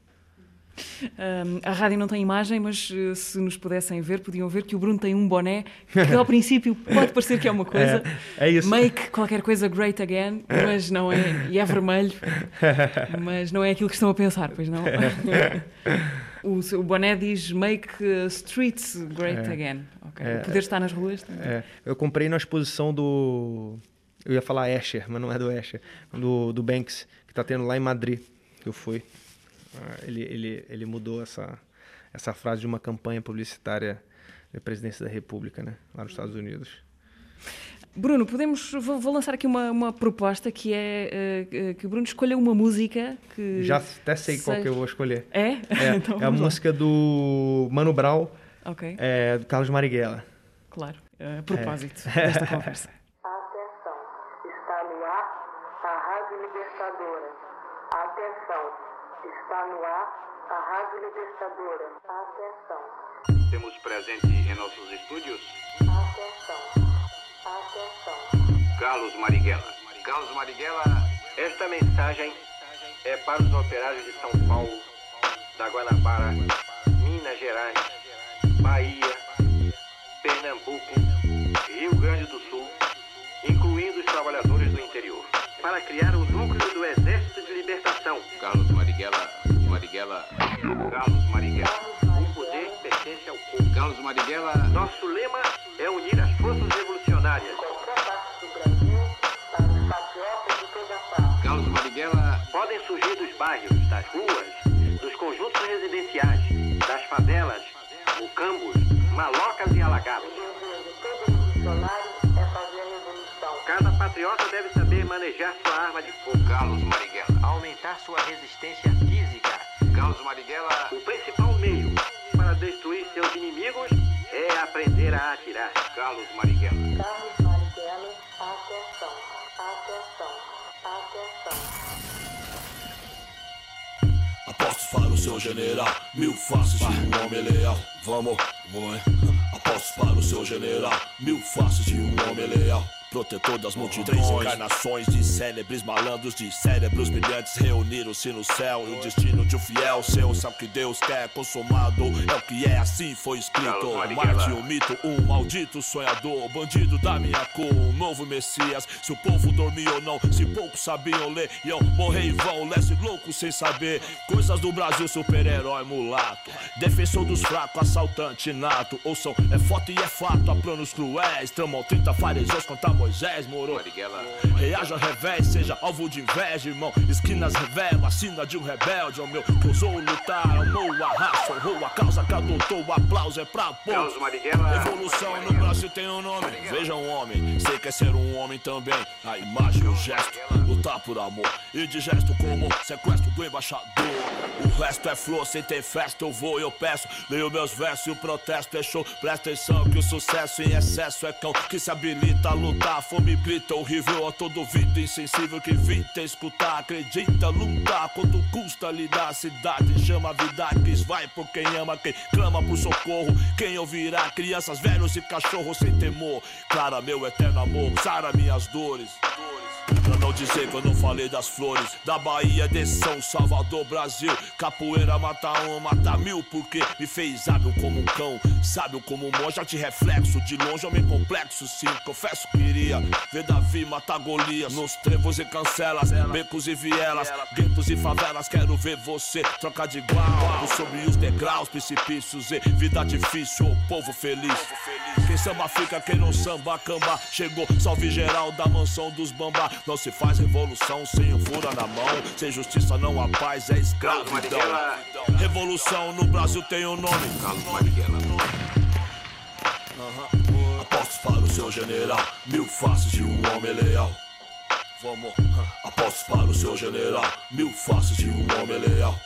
Hum, a rádio não tem imagem, mas eh, se nos pudessem ver, podiam ver que o Bruno tem um boné que ao (laughs) princípio pode parecer que é uma coisa. É, é isso. Make qualquer coisa great again, mas não é. E é vermelho, (laughs) mas não é aquilo que estão a pensar, pois não? (laughs) o, boné diz Make uh, streets great É. again. Ok. É. O poder está nas ruas. também. É, eu comprei na exposição do. Eu ia falar Escher, mas não é do Escher. Do, do Banks, que tá tendo lá em Madrid, que eu fui. Ah, Ele, ele, ele mudou essa, essa frase de uma campanha publicitária da presidência da República, né? Lá nos Estados Unidos. Bruno, podemos. Vou, vou lançar aqui uma, uma proposta que é eh, que o Bruno escolha uma música que. Já até sei qual que seja- eu vou escolher. É? É, (laughs) Então é a lá. música do Mano Brown, Ok. é, do Carlos Marighella. Claro. A propósito É. (laughs) desta conversa. Carlos Marighella. Carlos Marighella, esta mensagem é para os operários de São Paulo, da Guanabara, Minas Gerais, Bahia, Pernambuco, Rio Grande do Sul, incluindo os trabalhadores do interior, para criar o núcleo do Exército de Libertação. Carlos Marighella, Marighella, Carlos Marighella. O poder pertence ao povo. Carlos Marighella. Nosso lema é unir as forças revolucionárias. Podem surgir dos bairros, das ruas, dos conjuntos residenciais, das favelas, mucambos, malocas e alagados. Cada patriota deve saber manejar sua arma de fogo. Carlos Marighella. Aumentar sua resistência física. Carlos Marighella. O principal meio para destruir seus inimigos é aprender a atirar. Carlos Marighella. Carlos seu general, mil faces de um homem leal. Vamos, vamos, Apostos para o seu general, mil faces de um homem leal. Protetor das multidões, Três encarnações de célebres malandros, de cérebros brilhantes reuniram-se no céu. E o destino de um fiel seu, sabe o que Deus quer consumado. É o que é, assim foi escrito. Marte, um mito, um maldito sonhador, bandido da minha cor, um novo Messias. Se o povo dormia ou não, se poucos sabiam ler, iam morrer em vão, leste louco sem saber. Coisas do Brasil, super-herói mulato. Defensor dos fracos, assaltante nato. Ouçam, é foto e é fato, há planos cruéis. Tramam 30 fariseus contra Moisés, moro. Reaja ao revés, seja alvo de inveja, irmão. Esquinas revelam a sina de um rebelde, ó meu. Que ousou lutar, amou a raça, honrou a causa que adotou. O aplauso é pra Marighella. Evolução no Brasil tem um nome. Veja um homem, sei que é ser um homem também. A imagem, o gesto, lutar por amor. E de gesto como sequestro do embaixador. O resto é flor, sem ter festa, eu vou e eu peço. Leio meus versos e o protesto é show. Presta atenção que o sucesso em excesso é cão que se habilita a lutar. Fome grita horrível a todo vida insensível que evita escutar. Acredita lutar quanto custa lidar. A cidade chama a vida que vai por quem ama, quem clama por socorro. Quem ouvirá crianças, velhos e cachorros sem temor. Clara, meu eterno amor, sara minhas dores. Dizer que eu não falei das flores. Da Bahia de São Salvador, Brasil. Capoeira mata um, mata mil Porque me fez hábil como um cão Sábio como um monge, te reflexo De longe homem complexo, sim Confesso que iria ver Davi matar Golias. Nos trevos e cancelas, becos e vielas Guetos e favelas, quero ver você Trocar de igual, sobre os degraus Precipícios e vida difícil O povo feliz. Quem samba fica, quem não samba, camba. Chegou, salve geral da mansão dos bambá Não se faz revolução sem o fura na mão. Sem justiça não há paz, é escravidão. Revolução no Brasil tem um nome. Carlos Marighella. Apostos para o seu general. Mil faces de um homem leal. Vamos, apostos para o seu general. Mil faces de um homem leal.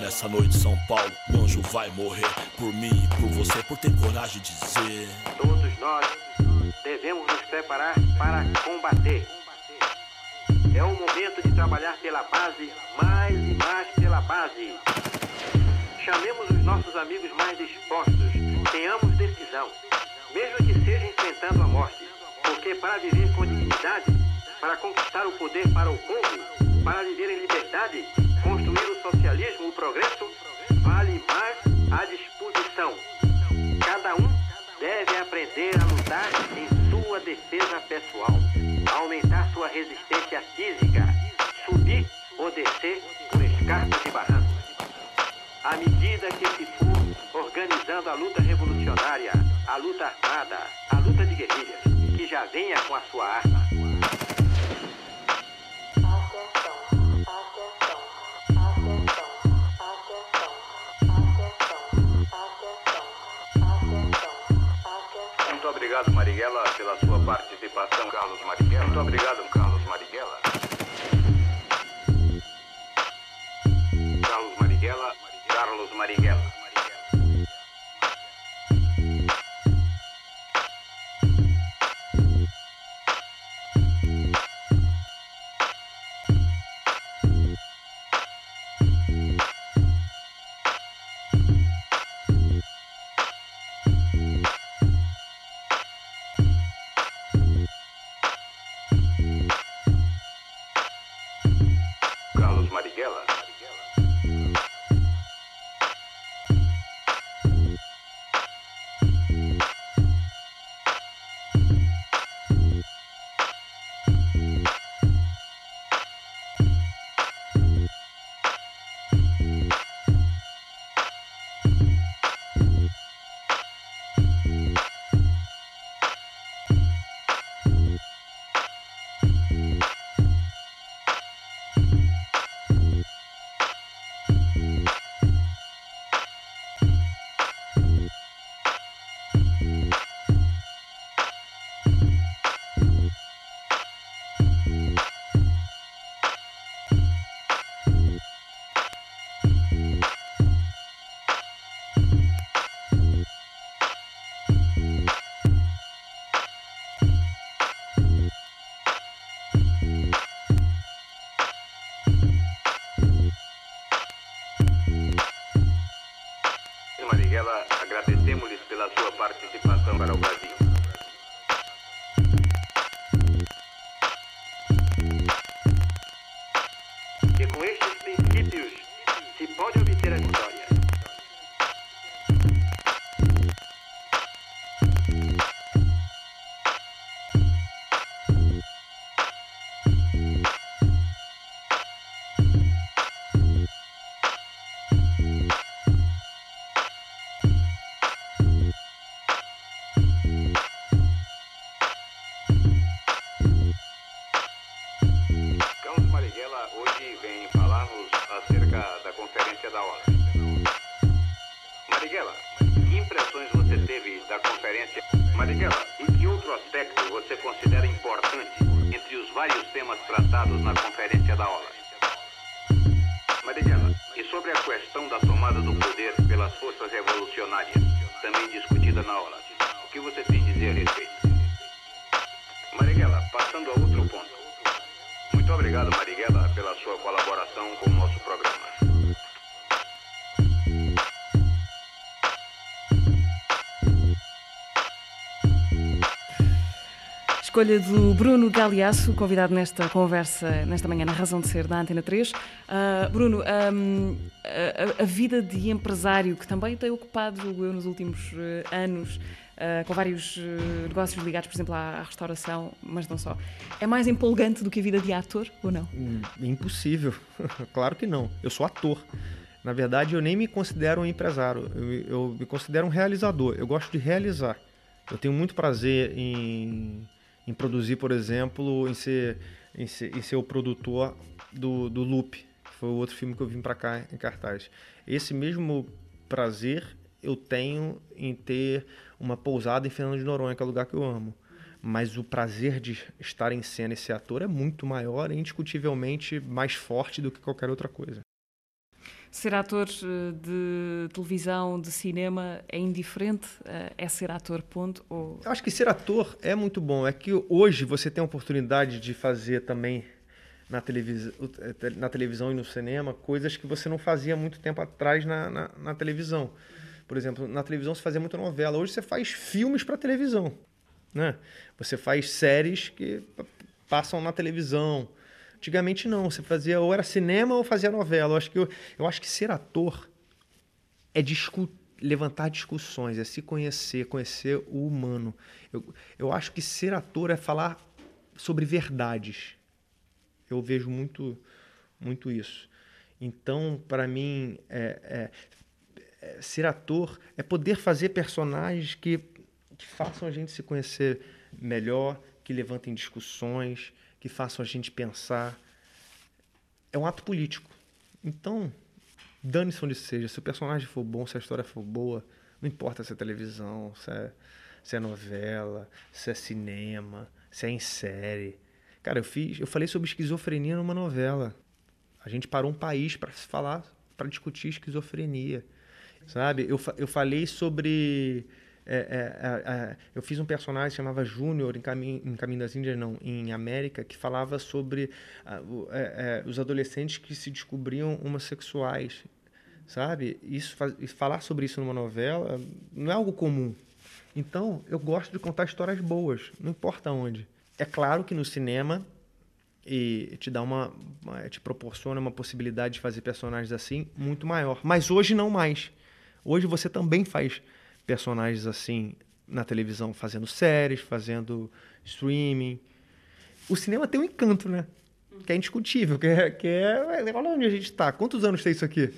Nessa noite São Paulo, o anjo vai morrer Por mim e por você, por ter coragem de dizer. Todos nós devemos nos preparar para combater. É o momento de trabalhar pela base, mais e mais pela base. Chamemos os nossos amigos mais dispostos. Tenhamos decisão, mesmo que seja enfrentando a morte. Porque para viver com dignidade, para conquistar o poder para o povo, para viver em liberdade, construir o socialismo, luta armada, a luta de guerrilhas, que já venha com a sua arma. Muito obrigado, Marighella, pela sua participação, Carlos Marighella. Muito obrigado, Carlos Marighella, obrigado, Marighella, pela sua colaboração com o nosso programa. Escolha do Bruno Galeasso, convidado nesta conversa, nesta manhã, na Razão de Ser da Antena 3. Uh, Bruno, um, a, a, vida de empresário que também tem ocupado eu nos últimos uh, anos, uh, com vários uh, negócios ligados, por exemplo, à, à, restauração, mas não só, é mais empolgante do que a vida de ator ou não? Hum, impossível. (laughs) claro que não. Eu sou ator. Na verdade, eu nem me considero um empresário, eu, eu me considero um realizador. Eu gosto de realizar. Eu tenho muito prazer em em produzir, por exemplo, em ser, em ser, em ser o produtor do, do Loop, foi o outro filme que eu vim para cá em cartaz. Esse mesmo prazer eu tenho em ter uma pousada em Fernando de Noronha, que é o lugar que eu amo. Mas o prazer de estar em cena e ser ator é muito maior indiscutivelmente mais forte do que qualquer outra coisa ser ator eh, de televisão, de cinema, é indiferente? Eh, é ser ator, ponto? Ou... Eu acho que ser ator é muito bom. É que hoje você tem a oportunidade de fazer também na, televis... Eh, na televisão e no cinema coisas que você não fazia muito tempo atrás na, na, na televisão. Por exemplo, na televisão você fazia muita novela. Hoje você faz filmes para televisão. Né? Você faz séries que passam na televisão. Antigamente não, você fazia ou era cinema ou fazia novela. Eu acho que, eu, eu acho que ser ator é discu levantar discussões, é se conhecer, conhecer o humano. Eu, eu acho que ser ator é falar sobre verdades. Eu vejo muito, muito isso. Então, para mim, é, é, é, ser ator é poder fazer personagens que, que façam a gente se conhecer melhor, que levantem discussões, que façam a gente pensar. É um ato político. Então, dane-se onde seja. Se o personagem for bom, se a história for boa, não importa se é televisão, se é, se é novela, se é cinema, se é em série. Cara, eu fiz, eu falei sobre esquizofrenia numa novela. A gente parou um país para falar, para discutir esquizofrenia, sabe? Eu, eu falei sobre é, é, é, eu fiz um personagem que chamava Júnior em, Caminho, em Caminho das Índias, não, em América, que falava sobre é, é, os adolescentes que se descobriam homossexuais, sabe? Isso, falar sobre isso numa novela não é algo comum. Então, eu gosto de contar histórias boas, não importa onde. É claro que no cinema e te dá uma, te proporciona uma possibilidade de fazer personagens assim muito maior, mas hoje não mais. Hoje você também faz personagens assim na televisão fazendo séries, fazendo streaming. O cinema tem um encanto, né? Que é indiscutível, que é, que é, olha onde a gente está. Quantos anos tem isso aqui?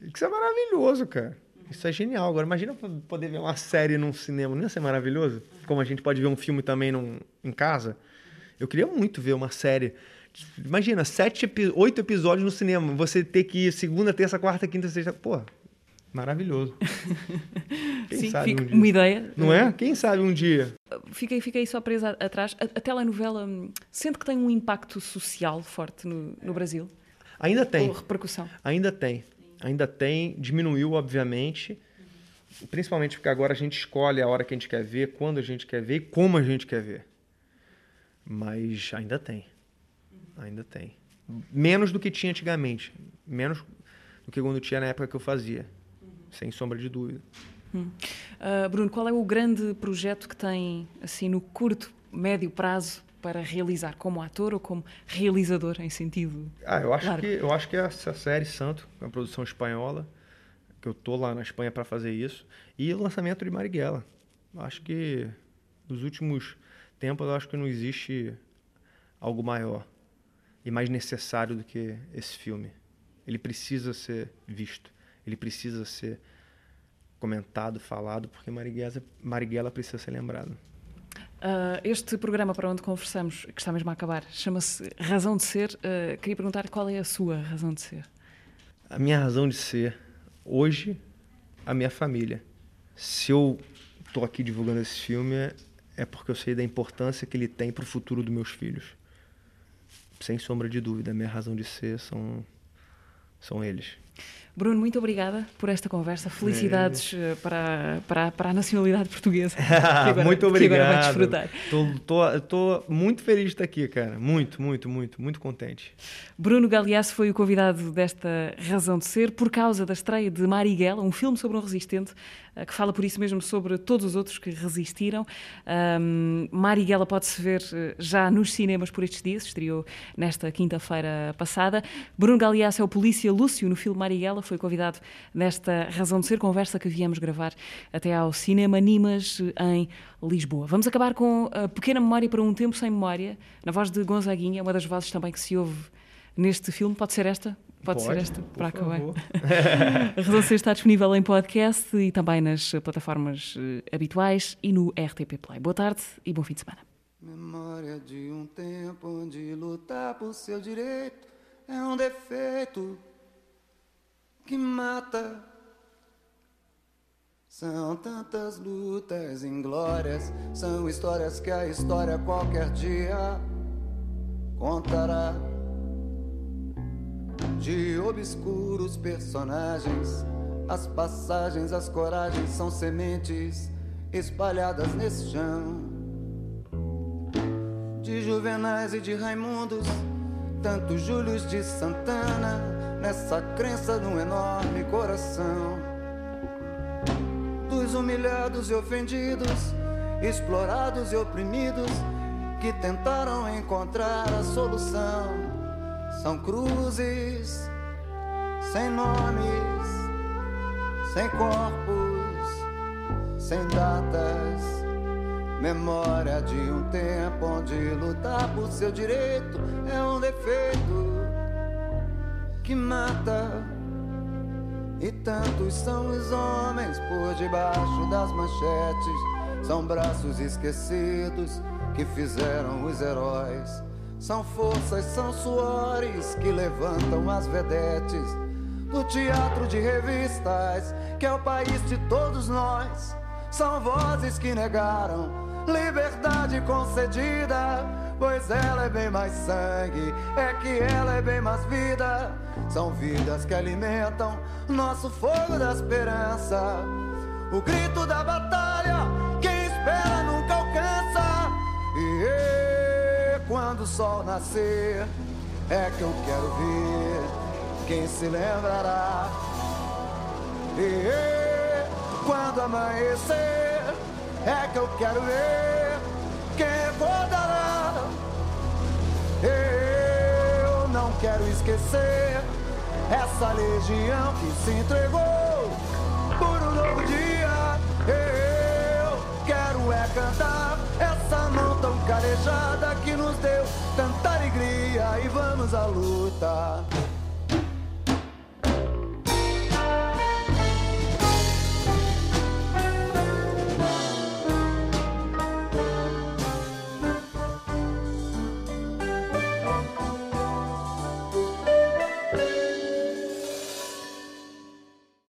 Isso é maravilhoso, cara. Isso é genial. Agora, imagina poder ver uma série num cinema. Não ia ser maravilhoso? Como a gente pode ver um filme também num, em casa. Eu queria muito ver uma série. Imagina, sete, oito episódios no cinema. Você ter que ir segunda, terça, quarta, quinta, sexta. Pô, Maravilhoso. (laughs) Quem Sim, sabe fica um uma ideia. Não é? Quem sabe um dia. Fiquei, fiquei só presa atrás. A, a telenovela hum, sente que tem um impacto social forte no, no Brasil? Ainda tem. Ou repercussão? Ainda tem. Ainda tem. Diminuiu, obviamente. Principalmente porque agora a gente escolhe a hora que a gente quer ver, quando a gente quer ver e como a gente quer ver. Mas ainda tem. Ainda tem. Menos do que tinha antigamente. Menos do que quando tinha na época que eu fazia sem sombra de dúvida. Hum. Uh, Bruno, qual é o grande projeto que tem, assim, no curto, médio prazo para realizar, como ator ou como realizador, em sentido Ah, eu acho, que, eu acho que é essa série Santo, uma produção espanhola, que eu tô lá na Espanha para fazer isso, e o lançamento de Marighella. Acho que nos últimos tempos, eu acho que não existe algo maior e mais necessário do que esse filme. Ele precisa ser visto ele precisa ser comentado, falado, porque Marighella, Marighella precisa ser lembrado. Uh, este programa para onde conversamos, que está mesmo a acabar, chama-se Razão de Ser. Uh, queria perguntar qual é a sua razão de ser? A minha razão de ser, hoje, a minha família. Se eu estou aqui divulgando esse filme, é porque eu sei da importância que ele tem para o futuro dos meus filhos. Sem sombra de dúvida, a minha razão de ser são, são eles. Bruno, muito obrigada por esta conversa. Felicidades é. para, para, para a nacionalidade portuguesa. (laughs) Agora, muito obrigado. Estou muito feliz de estar aqui, cara. Muito, muito, muito, muito contente. Bruno Galeasso foi o convidado desta Razão de Ser por causa da estreia de Marighella, um filme sobre um resistente que fala por isso mesmo sobre todos os outros que resistiram. Um, Marighella pode-se ver eh, já nos cinemas por estes dias, estreou nesta quinta-feira passada. Bruno Galeasso é o polícia Lúcio no filme Marighella, foi convidado nesta Razão de Ser, conversa que viemos gravar até ao Cinema Nimas em Lisboa. Vamos acabar com a pequena memória para um tempo sem memória, na voz de Gonzaguinha, uma das vozes também que se ouve neste filme. Pode ser esta? Pode, Pode ser esta para acabar. (laughs) a Redação está disponível em podcast e também nas plataformas uh, habituais e no RTP Play. Boa tarde e bom fim de semana. Memória de um tempo onde lutar por seu direito é um defeito que mata. São tantas lutas inglórias, são histórias que a história qualquer dia contará de obscuros personagens. As passagens, as coragens são sementes espalhadas nesse chão. De Juvenais e de Raimundos, tantos Júlios de Santana, nessa crença num enorme coração. Dos humilhados e ofendidos, explorados e oprimidos, que tentaram encontrar a solução são cruzes sem nomes, sem corpos, sem datas. Memória de um tempo onde lutar por seu direito é um defeito que mata. E tantos são os homens por debaixo das manchetes. São braços esquecidos que fizeram os heróis são forças, são suores que levantam as vedetes do teatro de revistas, que é o país de todos nós. São vozes que negaram liberdade concedida, pois ela é bem mais sangue, é que ela é bem mais vida. São vidas que alimentam nosso fogo da esperança, o grito da batalha, quem espera nunca quando o sol nascer, é que eu quero ver quem se lembrará. E quando amanhecer, é que eu quero ver quem recordará. Eu não quero esquecer essa legião que se entregou por um novo dia. Eu quero é cantar essa calejada que nos deu tanta alegria e vamos à luta.